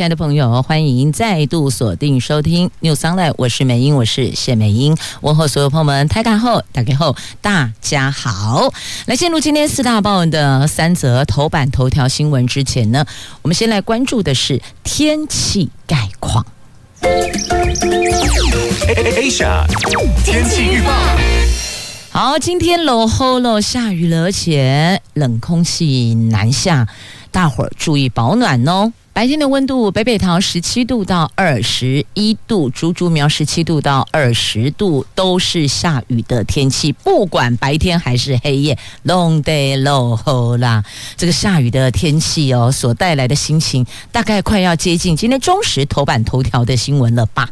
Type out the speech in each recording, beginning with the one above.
亲爱的朋友，欢迎再度锁定收听 News Online，我是美英，我是谢美英，问候所有朋友们，台港后打开后，大家好。来进入今天四大报的三则头版头条新闻之前呢，我们先来关注的是天气概况。Asia 天气预报，好，今天落雨了，下雨了，而且冷空气南下，大伙儿注意保暖哦。白天的温度，北北桃十七度到二十一度，竹竹苗十七度到二十度，都是下雨的天气。不管白天还是黑夜，long day long 好啦。这个下雨的天气哦，所带来的心情，大概快要接近今天中时头版头条的新闻了吧？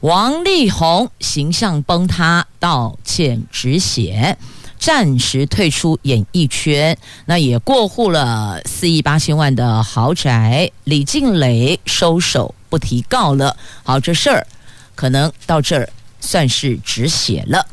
王力宏形象崩塌，道歉止血。暂时退出演艺圈，那也过户了四亿八千万的豪宅。李静蕾收手不提告了。好，这事儿可能到这儿算是止血了。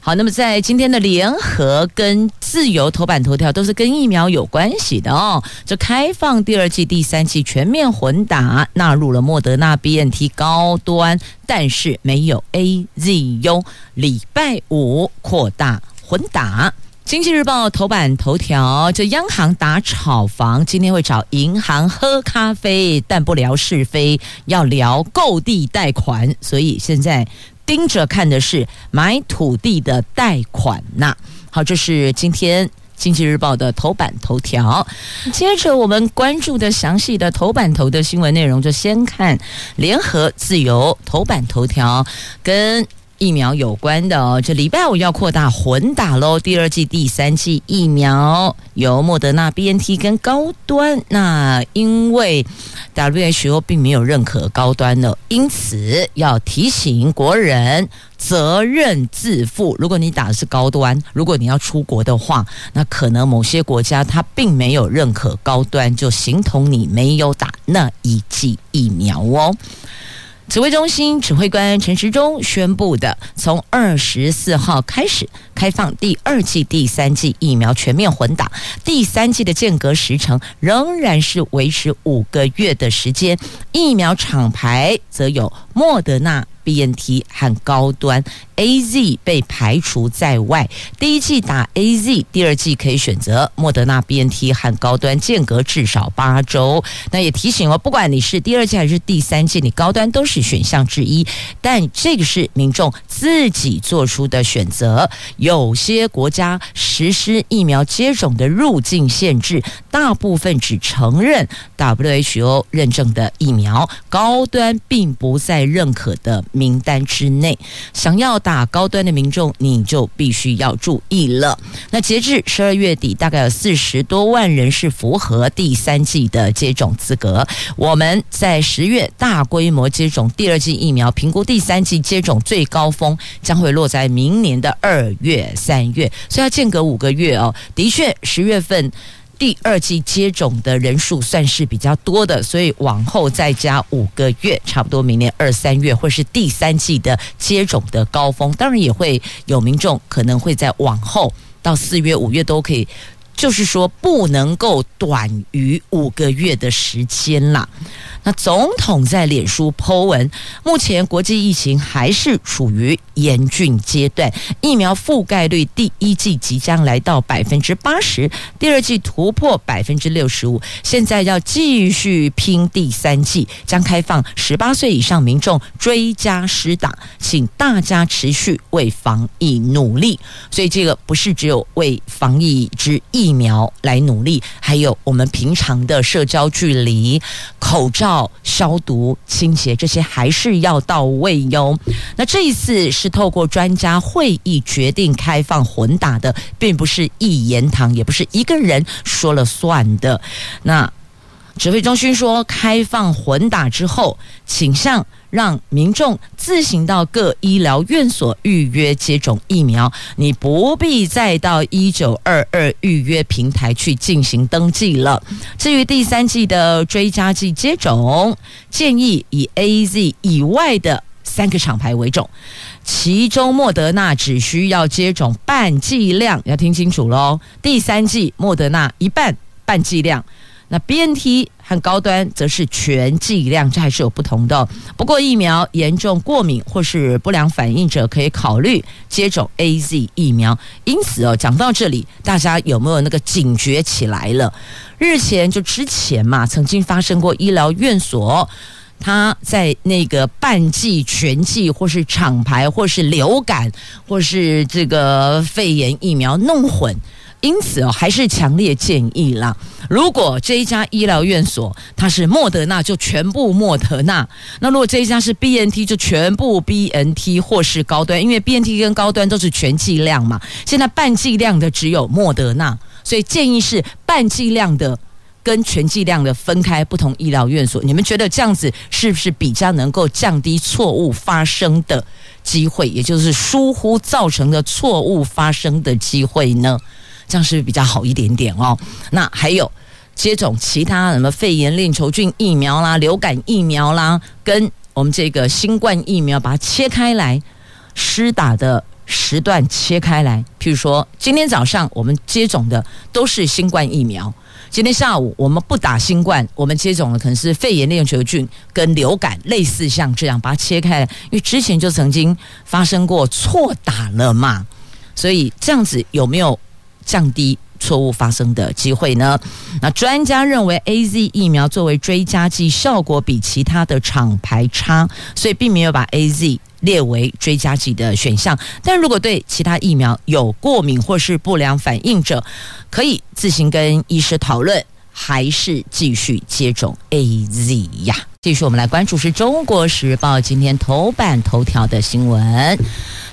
好，那么在今天的联合跟自由头版头条都是跟疫苗有关系的哦。这开放第二季、第三季全面混打，纳入了莫德纳、BNT 高端，但是没有 A Z U。礼拜五扩大。混打，《经济日报》头版头条，这央行打炒房，今天会找银行喝咖啡，但不聊是非，要聊购地贷款，所以现在盯着看的是买土地的贷款呐。好，这是今天《经济日报》的头版头条。接着我们关注的详细的头版头的新闻内容，就先看《联合自由》头版头条跟。疫苗有关的哦，这礼拜五要扩大混打喽。第二季、第三季疫苗由莫德纳、BNT 跟高端。那因为 WHO 并没有认可高端的，因此要提醒国人责任自负。如果你打的是高端，如果你要出国的话，那可能某些国家它并没有认可高端，就形同你没有打那一剂疫苗哦。指挥中心指挥官陈时中宣布的，从二十四号开始开放第二季、第三季疫苗全面混打，第三季的间隔时程仍然是维持五个月的时间，疫苗厂牌则有莫德纳。BNT 和高端 AZ 被排除在外，第一剂打 AZ，第二剂可以选择莫德纳 BNT 和高端，间隔至少八周。那也提醒哦，不管你是第二剂还是第三剂，你高端都是选项之一，但这个是民众自己做出的选择。有些国家实施疫苗接种的入境限制，大部分只承认 WHO 认证的疫苗，高端并不在认可的。名单之内，想要打高端的民众，你就必须要注意了。那截至十二月底，大概有四十多万人是符合第三季的接种资格。我们在十月大规模接种第二季疫苗，评估第三季接种最高峰将会落在明年的二月、三月，所以要间隔五个月哦。的确，十月份。第二季接种的人数算是比较多的，所以往后再加五个月，差不多明年二三月或是第三季的接种的高峰。当然也会有民众可能会在往后到四月、五月都可以，就是说不能够短于五个月的时间啦。那总统在脸书 po 文，目前国际疫情还是处于严峻阶段，疫苗覆盖率第一季即将来到百分之八十，第二季突破百分之六十五，现在要继续拼第三季，将开放十八岁以上民众追加施打，请大家持续为防疫努力。所以这个不是只有为防疫之疫苗来努力，还有我们平常的社交距离、口罩。消毒、清洁这些还是要到位哟。那这一次是透过专家会议决定开放混打的，并不是一言堂，也不是一个人说了算的。那指挥中心说，开放混打之后，请向让民众自行到各医疗院所预约接种疫苗，你不必再到一九二二预约平台去进行登记了。至于第三剂的追加剂接种，建议以 AZ 以外的三个厂牌为重，其中莫德纳只需要接种半剂量，要听清楚喽。第三剂莫德纳一半半剂量。那 BNT 和高端则是全剂量，这还是有不同的。不过疫苗严重过敏或是不良反应者可以考虑接种 AZ 疫苗。因此哦，讲到这里，大家有没有那个警觉起来了？日前就之前嘛，曾经发生过医疗院所，他在那个半剂、全剂或是厂牌或是流感或是这个肺炎疫苗弄混。因此哦，还是强烈建议啦。如果这一家医疗院所它是莫德纳，就全部莫德纳；那如果这一家是 BNT，就全部 BNT 或是高端，因为 BNT 跟高端都是全剂量嘛。现在半剂量的只有莫德纳，所以建议是半剂量的跟全剂量的分开不同医疗院所。你们觉得这样子是不是比较能够降低错误发生的机会，也就是疏忽造成的错误发生的机会呢？这样是比较好一点点哦？那还有接种其他什么肺炎链球菌疫苗啦、流感疫苗啦，跟我们这个新冠疫苗，把它切开来，施打的时段切开来。譬如说，今天早上我们接种的都是新冠疫苗，今天下午我们不打新冠，我们接种的可能是肺炎链球菌跟流感，类似像这样把它切开来，因为之前就曾经发生过错打了嘛，所以这样子有没有？降低错误发生的机会呢？那专家认为，AZ 疫苗作为追加剂，效果比其他的厂牌差，所以并没有把 AZ 列为追加剂的选项。但如果对其他疫苗有过敏或是不良反应者，可以自行跟医师讨论，还是继续接种 AZ 呀？继续，我们来关注是《中国时报》今天头版头条的新闻。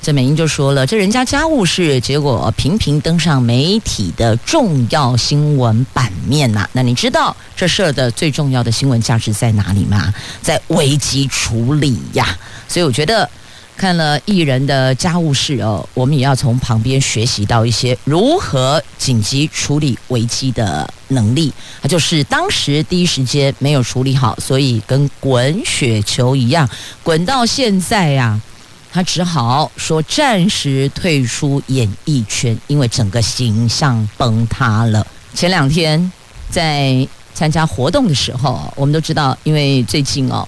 这美英就说了，这人家家务事，结果频频登上媒体的重要新闻版面呐、那你知道这事儿的最重要的新闻价值在哪里吗？在危机处理呀。所以我觉得，看了艺人的家务事哦，我们也要从旁边学习到一些如何紧急处理危机的能力。他就是当时第一时间没有处理好，所以跟滚雪球一样，滚到现在呀、他只好说暂时退出演艺圈，因为整个形象崩塌了。前两天在参加活动的时候，我们都知道，因为最近哦，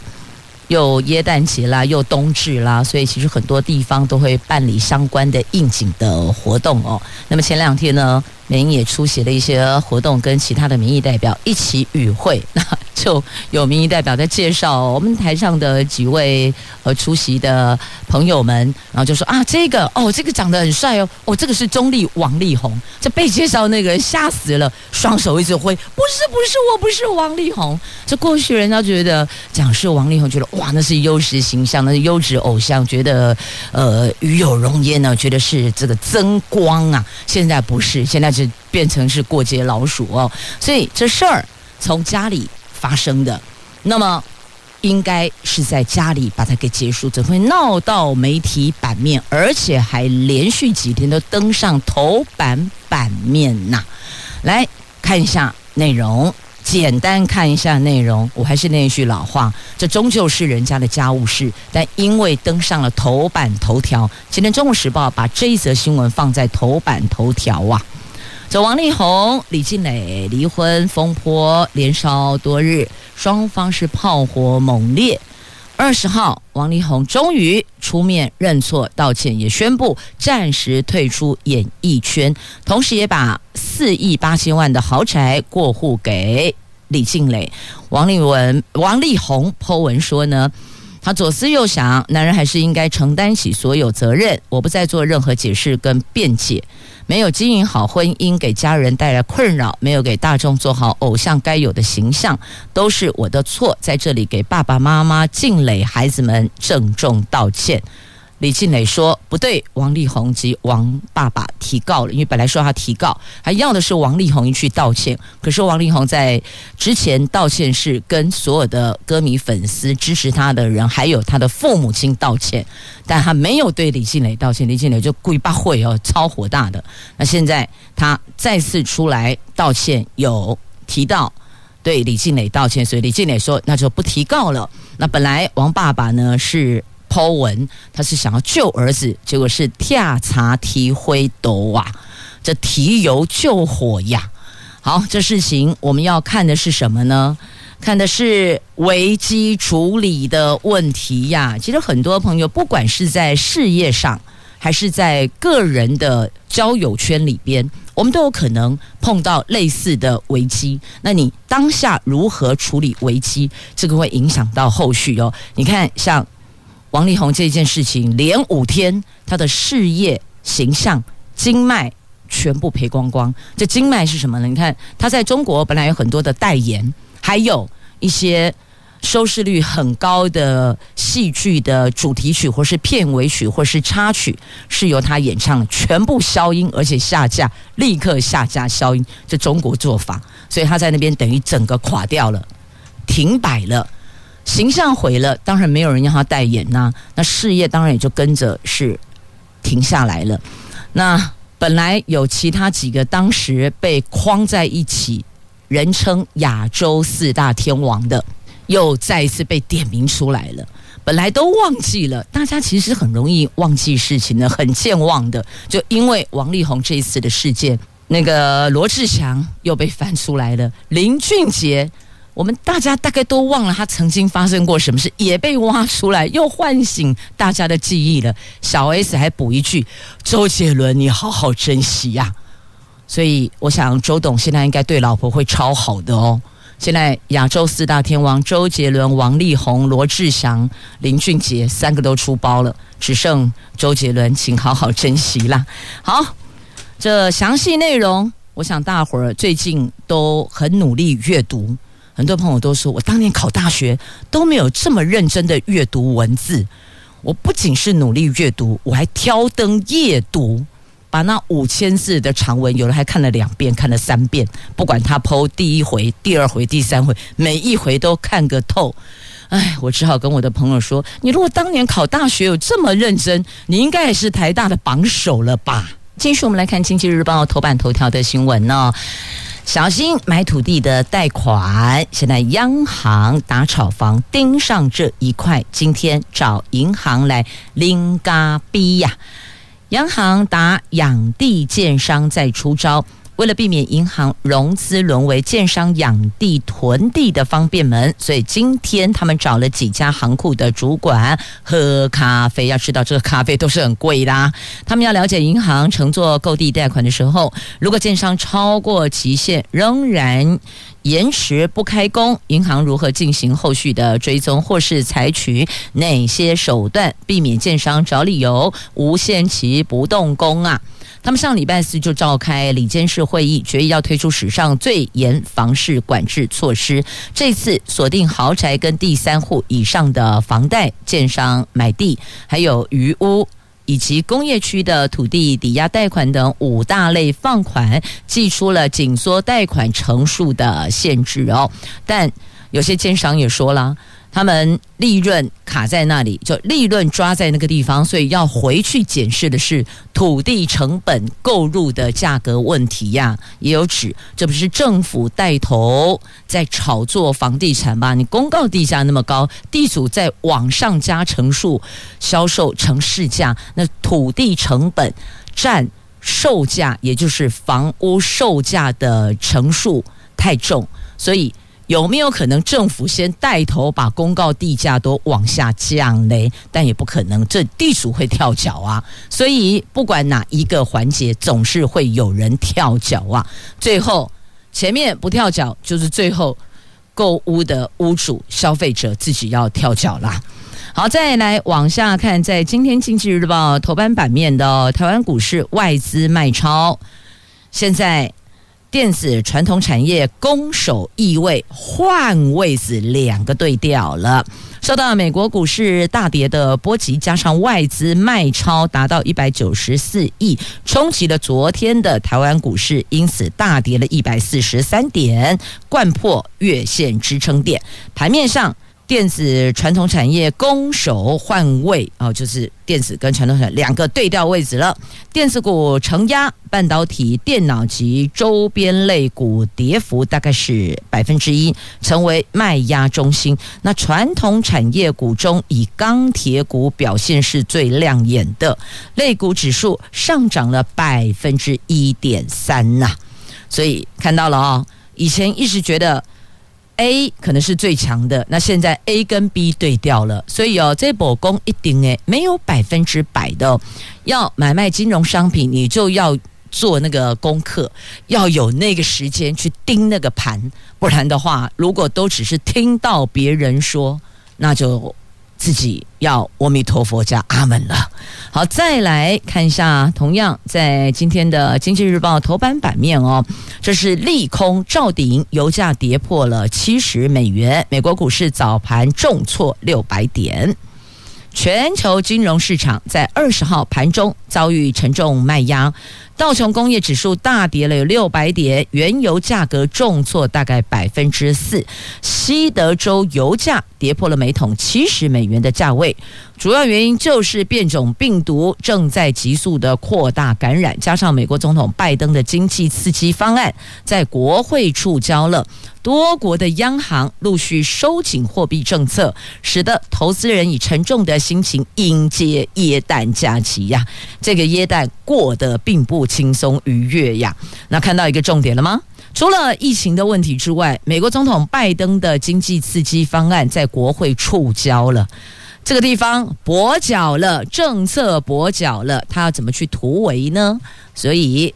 又耶诞节啦，又冬至啦，所以其实很多地方都会办理相关的应景的活动哦。那么前两天呢，美英也出席了一些活动，跟其他的民意代表一起与会。那就有民意代表在介绍我们台上的几位呃出席的朋友们，然后就说啊，这个哦，这个长得很帅哦，哦，这个是中立王力宏。这被介绍那个人吓死了，双手一直挥，不是不是，我不是王力宏。这过去人家觉得讲是王力宏，觉得哇，那是优质形象，那是优质偶像，觉得呃与有荣焉呢，觉得是这个增光啊。现在不是，现在就变成是过街老鼠哦。所以这事儿从家里。发生的，那么应该是在家里把它给结束，怎会闹到媒体版面，而且还连续几天都登上头版版面呢？来看一下内容，简单看一下内容。我还是那一句老话，这终究是人家的家务事，但因为登上了头版头条，今天《中国时报》把这一则新闻放在头版头条啊。王力宏、李静蕾离婚风波连烧多日，双方是炮火猛烈。二十号，王力宏终于出面认错道歉，也宣布暂时退出演艺圈，同时也把四亿八千万的豪宅过户给李静蕾。王力文、王力宏 po 文说呢，他左思右想，男人还是应该承担起所有责任。我不再做任何解释跟辩解。没有经营好婚姻，给家人带来困扰；没有给大众做好偶像该有的形象，都是我的错。在这里给爸爸妈妈、静蕾孩子们郑重道歉。李靓蕾说不对，王力宏及王爸爸提告了，因为本来说他提告，还要的是王力宏去道歉。可是王力宏在之前道歉是跟所有的歌迷、粉丝支持他的人，还有他的父母亲道歉，但他没有对李靓蕾道歉。李靓蕾就故意把会哦，超火大的。那现在他再次出来道歉，有提到对李靓蕾道歉，所以李靓蕾说那就不提告了。那本来王爸爸呢是。抛文，他是想要救儿子，结果是跳茶提灰斗啊，这提油救火呀。好，这事情我们要看的是什么呢？看的是危机处理的问题呀。其实很多朋友，不管是在事业上，还是在个人的交友圈里边，我们都有可能碰到类似的危机。那你当下如何处理危机？这个会影响到后续哦。你看，像。王力宏这件事情，连五天，他的事业、形象、经脉全部赔光光。这经脉是什么呢？你看他在中国本来有很多的代言，还有一些收视率很高的戏剧的主题曲，或是片尾曲，或是插曲，是由他演唱，全部消音，而且下架，立刻下架消音。这中国做法，所以他在那边等于整个垮掉了，停摆了。形象毁了，当然没有人让他代言呐、那事业当然也就跟着是停下来了。那本来有其他几个当时被框在一起，人称亚洲四大天王的，又再一次被点名出来了。本来都忘记了，大家其实很容易忘记事情的，很健忘的。就因为王力宏这一次的事件，那个罗志祥又被翻出来了，林俊杰。我们大家大概都忘了他曾经发生过什么事，也被挖出来，又唤醒大家的记忆了。小 S 还补一句：“周杰伦，你好好珍惜呀。”所以我想，周董现在应该对老婆会超好的哦。现在亚洲四大天王周杰伦、王力宏、罗志祥、林俊杰三个都出包了，只剩周杰伦，请好好珍惜啦。好，这详细内容，我想大伙儿最近都很努力阅读。很多朋友都说，我当年考大学都没有这么认真的阅读文字。我不仅是努力阅读，我还挑灯夜读，把那五千字的长文，有的还看了两遍，看了三遍。不管他剖第一回、第二回、第三回，每一回都看个透。哎，我只好跟我的朋友说：你如果当年考大学有这么认真，你应该也是台大的榜首了吧？继续，我们来看《经济日报》头版头条的新闻呢。小心买土地的贷款，现在央行打炒房盯上这一块，今天找银行来拎嘎逼呀！央行打养地建商在出招。为了避免银行融资沦为建商养地囤地的方便门，所以今天他们找了几家行库的主管喝咖啡。要知道，这个咖啡都是很贵的啊。他们要了解银行承做购地贷款的时候，如果建商超过期限仍然延迟不开工，银行如何进行后续的追踪，或是采取哪些手段避免建商找理由无限期不动工啊？他们上礼拜四就召开里监事会议，决议要推出史上最严房市管制措施。这次锁定豪宅跟第三户以上的房贷、建商买地，还有余屋以及工业区的土地抵押贷款等五大类放款，祭出了紧缩贷款成数的限制哦。但有些建商也说了。他们利润卡在那里，就利润抓在那个地方，所以要回去检视的是土地成本购入的价格问题呀。也有指，这不是政府带头在炒作房地产吧？你公告地价那么高，地主在往上加成数销售成市价，那土地成本占售价，也就是房屋售价的成数太重，所以。有没有可能政府先带头把公告地价都往下降嘞？但也不可能，这地主会跳脚啊！所以不管哪一个环节，总是会有人跳脚啊！最后前面不跳脚，就是最后购屋的屋主、消费者自己要跳脚啦。好，再来往下看，在今天《经济日报》头版版面的台湾股市外资卖超，现在。电子传统产业攻守易位，换位子两个对调了。受到美国股市大跌的波及，加上外资卖超达到一百九十四亿，冲击了昨天的台湾股市，因此大跌了一百四十三点，掼破月线支撑点。盘面上。电子传统产业攻守换位哦，就是电子跟传统产业两个对调位置了。电子股承压，半导体、电脑及周边类股跌幅大概是百分之一，成为卖压中心。那传统产业股中，以钢铁股表现是最亮眼的，类股指数上涨了百分之一点三呐。所以看到了哦，以前一直觉得。A 可能是最强的，那现在 A 跟 B 对调了，所以哦，这波攻一定诶，没有百分之百的。要买卖金融商品，你就要做那个功课，要有那个时间去盯那个盘，不然的话，如果都只是听到别人说，那就。自己要阿弥陀佛加阿门了。好，再来看一下，同样在今天的《经济日报》头版版面哦，这是利空照顶，油价跌破了七十美元，美国股市早盘重挫六百点。全球金融市场在二十号盘中遭遇沉重卖压，道琼工业指数大跌了有六百点，原油价格重挫大概百分之四，西德州油价跌破了每桶七十美元的价位。主要原因就是变种病毒正在急速的扩大感染，加上美国总统拜登的经济刺激方案在国会触礁了，多国的央行陆续收紧货币政策，使得投资人以沉重的心情迎接耶诞假期呀。这个耶诞过得并不轻松愉悦呀。那看到一个重点了吗？除了疫情的问题之外，美国总统拜登的经济刺激方案在国会触礁了。这个地方跛脚了，政策跛脚了，他要怎么去突围呢？所以，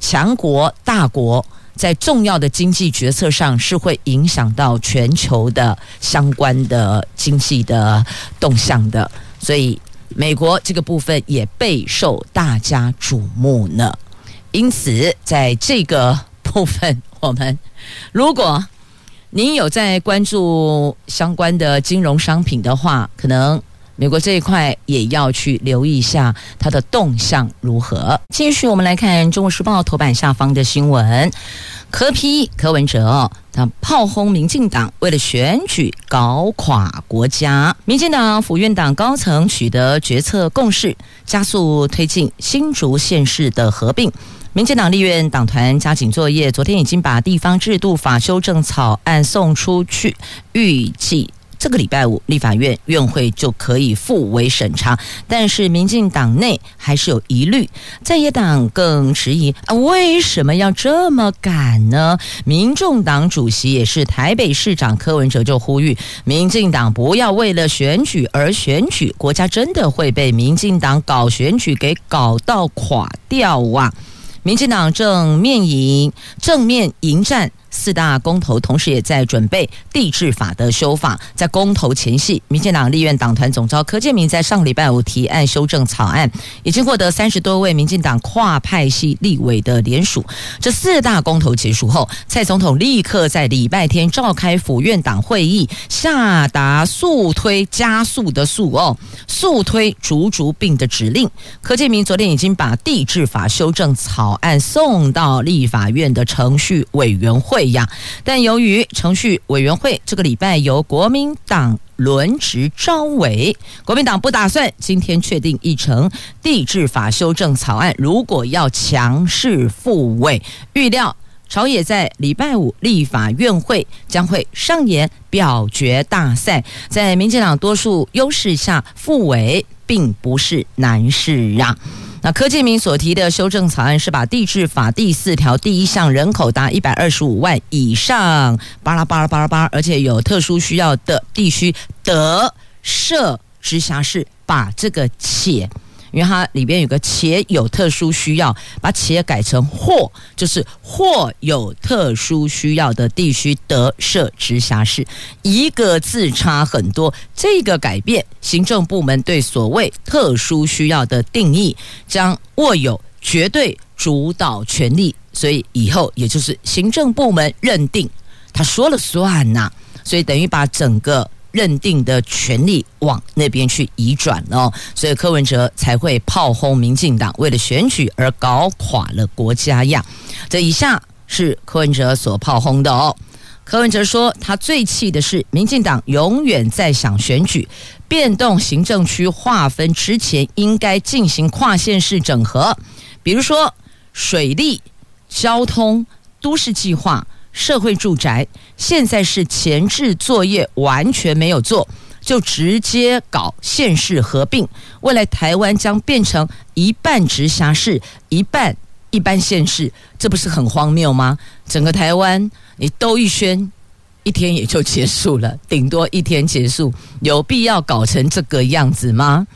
强国大国在重要的经济决策上是会影响到全球的相关的经济的动向的。所以，美国这个部分也备受大家瞩目呢。因此，在这个部分，我们如果您有在关注相关的金融商品的话，可能美国这一块也要去留意一下它的动向如何。继续，我们来看《中国时报》头版下方的新闻：柯批柯文哲他炮轰民进党，为了选举搞垮国家。民进党府院党高层取得决策共识，加速推进新竹县市的合并。民进党立院党团加紧作业，昨天已经把地方制度法修正草案送出去，预计这个礼拜五立法院院会就可以复委审查。但是民进党内还是有疑虑，在野党更迟疑啊，为什么要这么赶呢？民众党主席也是台北市长柯文哲就呼吁民进党不要为了选举而选举，国家真的会被民进党搞选举给搞到垮掉啊！民进党正面迎正面迎战四大公投，同时也在准备地制法的修法。在公投前夕，民进党立院党团总召柯建铭在上礼拜五提案修正草案，已经获得三十多位民进党跨派系立委的联署。这四大公投结束后，蔡总统立刻在礼拜天召开府院党会议，下达速推加速的速哦，速推逐逐并的指令。柯建铭昨天已经把地制法修正草案送到立法院的程序委员会。样，但由于程序委员会这个礼拜由国民党轮值召委，国民党不打算今天确定议程地质法修正草案。如果要强势复委，预料朝野在礼拜五立法院会将会上演表决大赛。在民进党多数优势下，复委并不是难事啊。那柯建明所提的修正草案是把地质法第四条第一项人口达一百二十五万以上，巴拉巴拉巴拉巴拉，而且有特殊需要的地区得设直辖市，把这个且。因为它里边有个且有特殊需要，把且改成或，就是或有特殊需要的地区得设直辖市，一个字差很多。这个改变，行政部门对所谓特殊需要的定义将握有绝对主导权力。所以以后也就是行政部门认定，他说了算呐、所以等于把整个认定的权利往那边去移转哦，所以柯文哲才会炮轰民进党为了选举而搞垮了国家呀。这以下是柯文哲所炮轰的哦。柯文哲说，他最气的是民进党永远在想选举，变动行政区划分之前应该进行跨县市整合，比如说水利、交通、都市计划、社会住宅，现在是前置作业完全没有做，就直接搞县市合并，未来台湾将变成一半直辖市，一半一般县市，这不是很荒谬吗？整个台湾。你兜一圈，一天也就结束了，顶多一天结束，有必要搞成这个样子吗？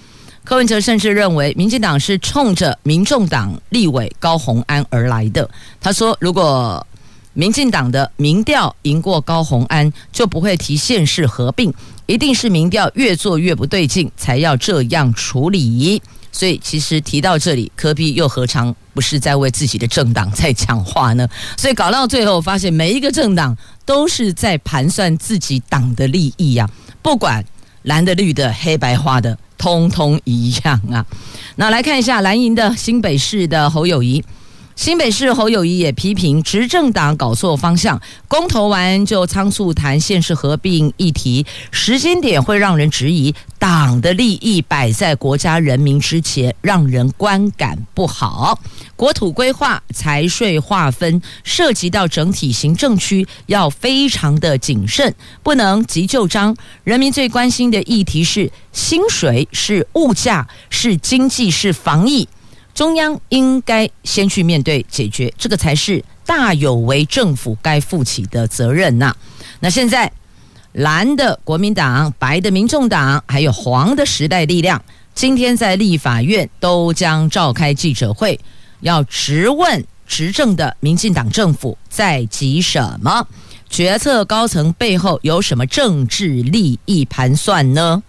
柯文哲甚至认为，民进党是冲着民众党立委高虹安而来的。他说，如果民进党的民调赢过高虹安，就不会提县市合并，一定是民调越做越不对劲，才要这样处理。所以，其实提到这里，柯 P 又何尝不是在为自己的政党在讲话呢？所以搞到最后，发现每一个政党都是在盘算自己党的利益呀、啊，不管蓝的、绿的、黑白花的，通通一样啊。那来看一下蓝营的新北市的侯友谊。新北市侯友宜也批评执政党搞错方向，公投完就仓促谈县市合并议题，时间点会让人质疑党的利益摆在国家人民之前，让人观感不好。国土规划、财税划分涉及到整体行政区，要非常的谨慎，不能急就章。人民最关心的议题是薪水、是物价、是经济、是防疫。中央应该先去面对解决，这个才是大有为政府该负起的责任呐。那现在蓝的国民党、白的民众党，还有黄的时代力量，今天在立法院都将召开记者会，要质问执政的民进党政府在急什么？决策高层背后有什么政治利益盘算呢？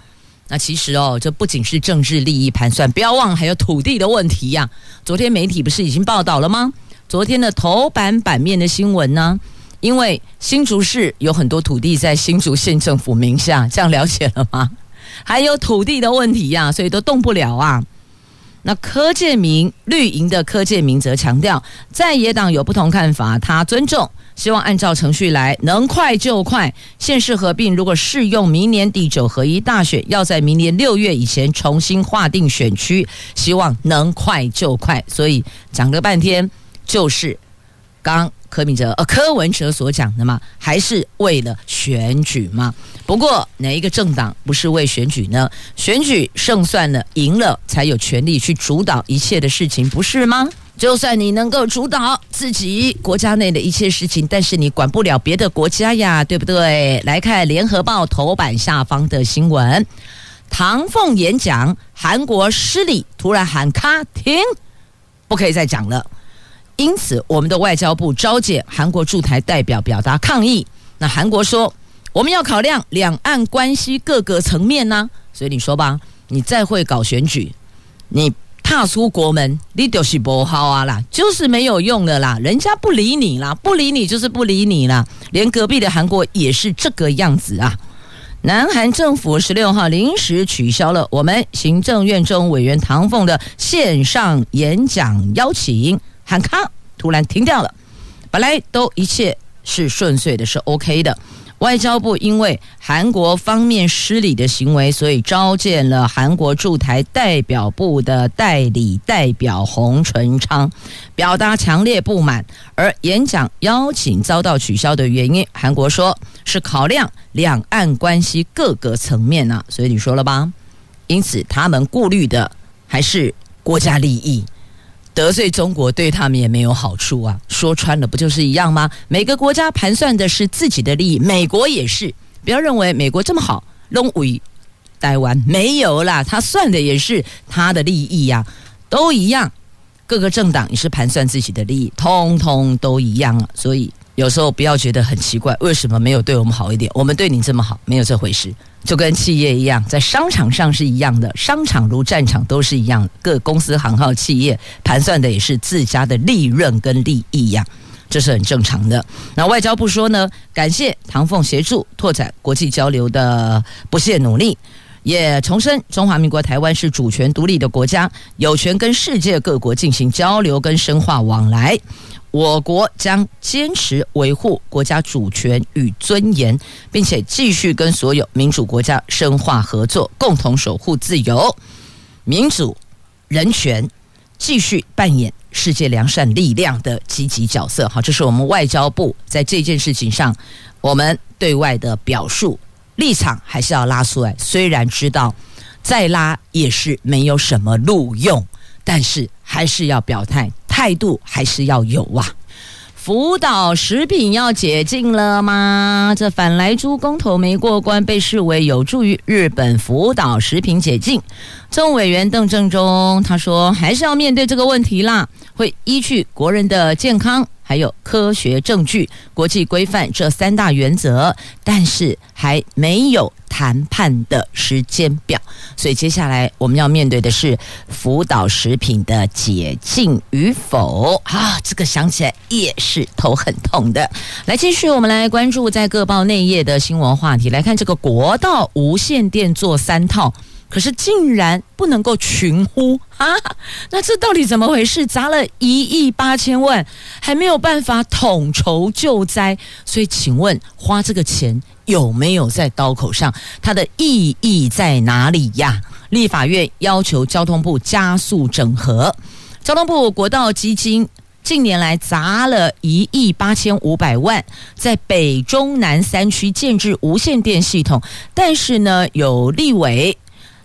那其实哦，这不仅是政治利益盘算，不要忘了还有土地的问题呀。昨天媒体不是已经报道了吗？昨天的头版版面的新闻呢？因为新竹市有很多土地在新竹县政府名下，这样了解了吗？还有土地的问题呀，所以都动不了啊。那柯建明绿营的柯建明则强调，在野党有不同看法，他尊重。希望按照程序来，能快就快。县市合并如果适用明年第九合一大选，要在明年六月以前重新划定选区，希望能快就快。所以讲了半天，就是刚柯明哲呃柯文哲所讲的嘛，还是为了选举嘛？不过哪一个政党不是为选举呢？选举胜算了，赢了才有权利去主导一切的事情，不是吗？就算你能够主导自己国家内的一切事情，但是你管不了别的国家呀，对不对？来看《联合报》头版下方的新闻：唐凤演讲，韩国失礼，突然喊卡停，不可以再讲了。因此，我们的外交部召见韩国驻台代表，表达抗议。那韩国说，我们要考量两岸关系各个层面呢。所以你说吧，你再会搞选举，你。踏出国门，你就是不好啊啦，就是没有用的啦，人家不理你啦，不理你就是不理你啦，连隔壁的韩国也是这个样子啊。南韩政府十六号临时取消了我们行政院中委员唐凤的线上演讲邀请，喊康突然停掉了，本来都一切是顺遂的，是 OK 的。外交部因为韩国方面失礼的行为，所以召见了韩国驻台代表部的代理代表洪淳昌，表达强烈不满。而演讲邀请遭到取消的原因，韩国说是考量两岸关系各个层面啊，所以你说了吧？因此他们顾虑的还是国家利益。得罪中国对他们也没有好处啊！说穿了不就是一样吗？每个国家盘算的是自己的利益，美国也是。不要认为美国这么好，弄为台湾没有啦，他算的也是他的利益呀、都一样。各个政党也是盘算自己的利益，通通都一样啊。所以有时候不要觉得很奇怪，为什么没有对我们好一点？我们对你这么好，没有这回事。就跟企业一样，在商场上是一样的，商场如战场都是一样。各公司行号企业盘算的也是自家的利润跟利益呀，这是很正常的。那外交部说呢，感谢唐凤协助拓展国际交流的不懈努力，也重申中华民国台湾是主权独立的国家，有权跟世界各国进行交流跟深化往来。我国将坚持维护国家主权与尊严，并且继续跟所有民主国家深化合作，共同守护自由、民主、人权，继续扮演世界良善力量的积极角色。好，这是我们外交部在这件事情上，我们对外的表述立场还是要拉出来。虽然知道再拉也是没有什么录用，但是还是要表态。态度还是要有啊！福岛食品要解禁了吗？这反莱猪公投没过关，被视为有助于日本福岛食品解禁。政务委员邓正中他说，还是要面对这个问题啦，会依据国人的健康。还有科学证据、国际规范这三大原则，但是还没有谈判的时间表，所以接下来我们要面对的是福岛食品的解禁与否啊！这个想起来也是头很痛的。来，继续我们来关注在各报内页的新闻话题，来看这个国道无线电做三套。可是竟然不能够群呼 啊！那这到底怎么回事？砸了一亿八千万，还没有办法统筹救灾，所以请问花这个钱有没有在刀口上？它的意义在哪里呀？立法院要求交通部加速整合，交通部国道基金近年来砸了一亿八千五百万，在北中南三区建置无线电系统，但是呢，有立委。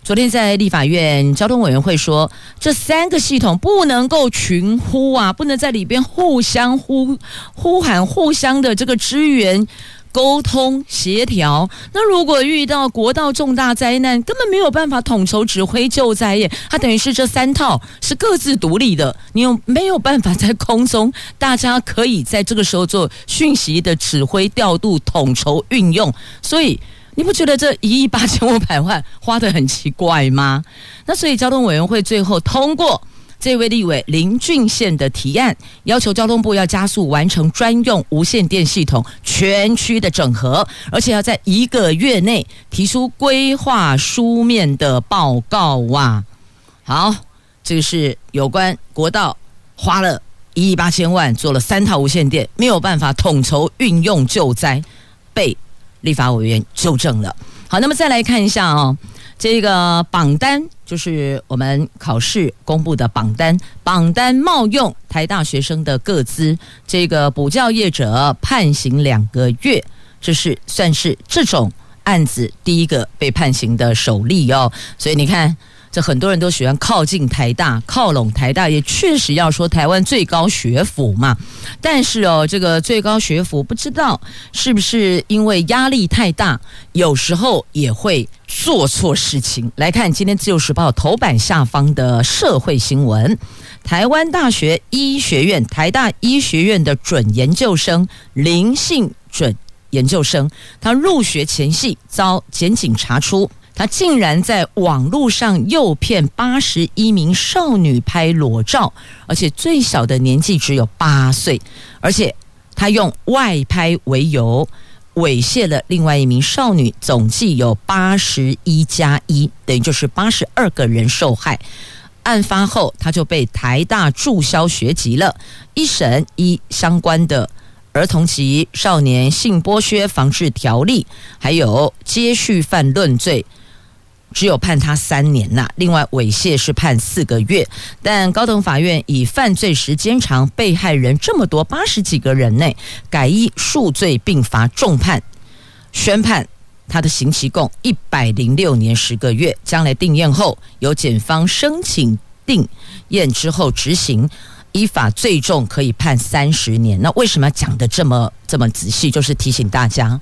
昨天在立法院交通委员会说，这三个系统不能够群呼啊，不能在里边互相呼呼喊、互相的这个支援、沟通、协调。那如果遇到国道重大灾难，根本没有办法统筹指挥救灾耶。它等于是这三套是各自独立的，你又没有办法在空中，大家可以在这个时候做讯息的指挥、调度、统筹、运用，所以。你不觉得这一亿八千五百万花得很奇怪吗？那所以交通委员会最后通过这位立委林俊宪的提案，要求交通部要加速完成专用无线电系统全区的整合，而且要在一个月内提出规划书面的报告啊！好，这个是有关国道花了一亿八千万做了三套无线电，没有办法统筹运用救灾，被。立法委员纠正了。好，那么再来看一下哦，这个榜单就是我们考试公布的榜单，榜单冒用台大学生的个资，这个补教业者判刑两个月，这是算是这种案子第一个被判刑的首例哦。所以你看。这很多人都喜欢靠近台大，靠拢台大，也确实要说台湾最高学府嘛。但是哦，这个最高学府不知道是不是因为压力太大，有时候也会做错事情。来看今天《自由时报》头版下方的社会新闻：台湾大学医学院台大医学院的准研究生林姓准研究生，他入学前夕遭检警查出。他竟然在网络上诱骗八十一名少女拍裸照，而且最小的年纪只有八岁，而且他用外拍为由猥亵了另外一名少女，总计有八十一加一，等于就是八十二个人受害。案发后，他就被台大注销学籍了。一审依相关的儿童及少年性剥削防治条例，还有接续犯论罪。只有判他三年呐，另外猥亵是判四个月，但高等法院以犯罪时间长、被害人这么多八十几个人内，改依数罪并罚重判，宣判他的刑期共一百零六年十个月，将来定验后由检方申请定验之后执行，依法最重可以判三十年。那为什么要讲的这么这么仔细？就是提醒大家，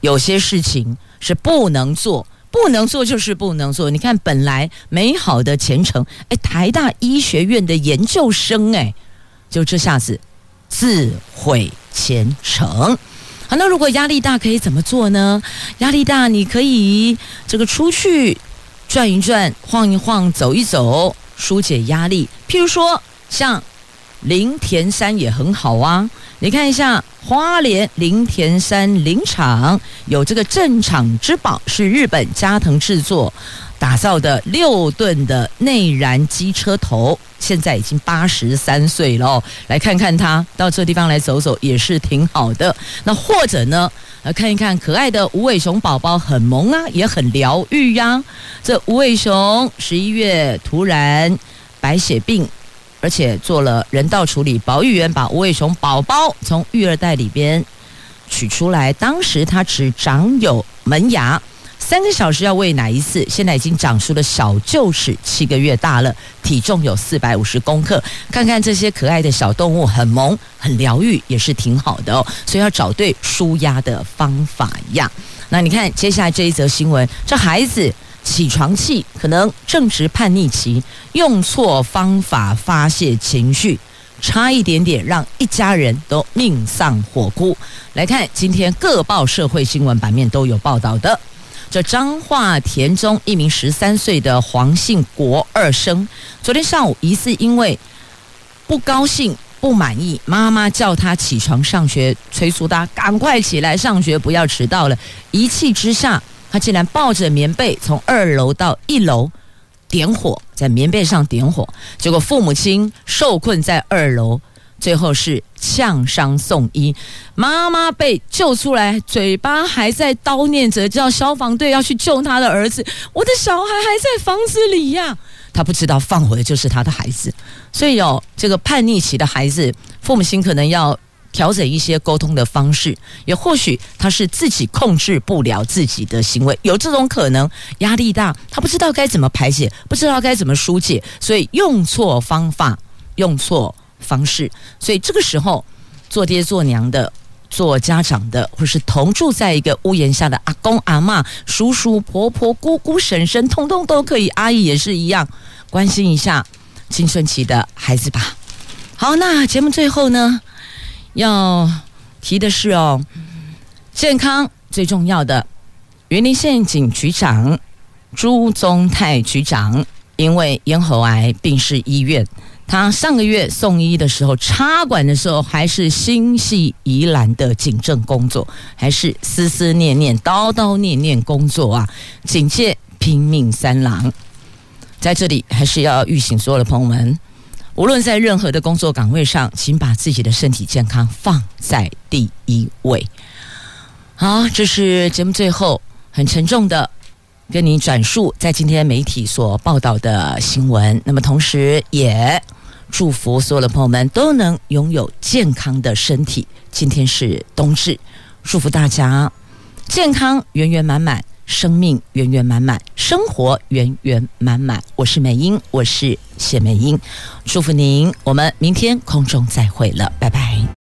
有些事情是不能做。不能做就是不能做。你看，本来美好的前程，哎，台大医学院的研究生，哎，就这下子自毁前程。好，那如果压力大，可以怎么做呢？压力大，你可以这个出去转一转、晃一晃、走一走，疏解压力。譬如说，像林田山也很好啊。你看一下花莲林田山林场有这个镇场之宝，是日本加藤制作打造的六吨的内燃机车头，现在已经八十三岁了。来看看他，到这个地方来走走也是挺好的。那或者呢，来看一看可爱的无尾熊宝宝，很萌啊，也很疗愈呀。这无尾熊十一月突然白血病。而且做了人道处理，保育员把无尾熊宝宝从育儿袋里边取出来。当时它只长有门牙，三个小时要喂奶一次。现在已经长出了小臼齿，七个月大了，体重有四百五十公克。看看这些可爱的小动物，很萌，很疗愈，也是挺好的哦。所以要找对舒压的方法呀。那你看接下来这一则新闻，这孩子。起床气可能正值叛逆期，用错方法发泄情绪，差一点点让一家人都命丧火窟。来看今天各报社会新闻版面都有报道的，这彰化田中一名十三岁的黄姓国二生，昨天上午疑似因为不高兴、不满意，妈妈叫他起床上学，催促他赶快起来上学，不要迟到了。一气之下。他竟然抱着棉被从二楼到一楼点火，在棉被上点火，结果父母亲受困在二楼，最后是呛伤送医，妈妈被救出来，嘴巴还在叨念着叫消防队要去救他的儿子。我的小孩还在房子里呀，他不知道放火的就是他的孩子，所以有这个叛逆期的孩子，父母亲可能要。调整一些沟通的方式，也或许他是自己控制不了自己的行为，有这种可能。压力大，他不知道该怎么排解，不知道该怎么疏解，所以用错方法，用错方式。所以这个时候，做爹做娘的、做家长的，或是同住在一个屋檐下的阿公阿嬷、叔叔婆婆、姑姑婶婶，通通都可以。阿姨也是一样，关心一下青春期的孩子吧。好，那节目最后呢，要提的是哦，健康最重要的。云林县警局长朱宗泰局长因为咽喉癌病逝医院，他上个月送医的时候插管的时候还是心系宜兰的警政工作，还是思思念念、叨叨念念工作啊！警界拼命三郎，在这里还是要预醒所有的朋友们。无论在任何的工作岗位上，请把自己的身体健康放在第一位。好，这是节目最后很沉重的跟你转述在今天媒体所报道的新闻。那么，同时也祝福所有的朋友们都能拥有健康的身体。今天是冬至，祝福大家健康圆圆满满。生命圆圆满满，生活圆圆满满。我是美英，我是谢美英，祝福您。我们明天空中再会了，拜拜。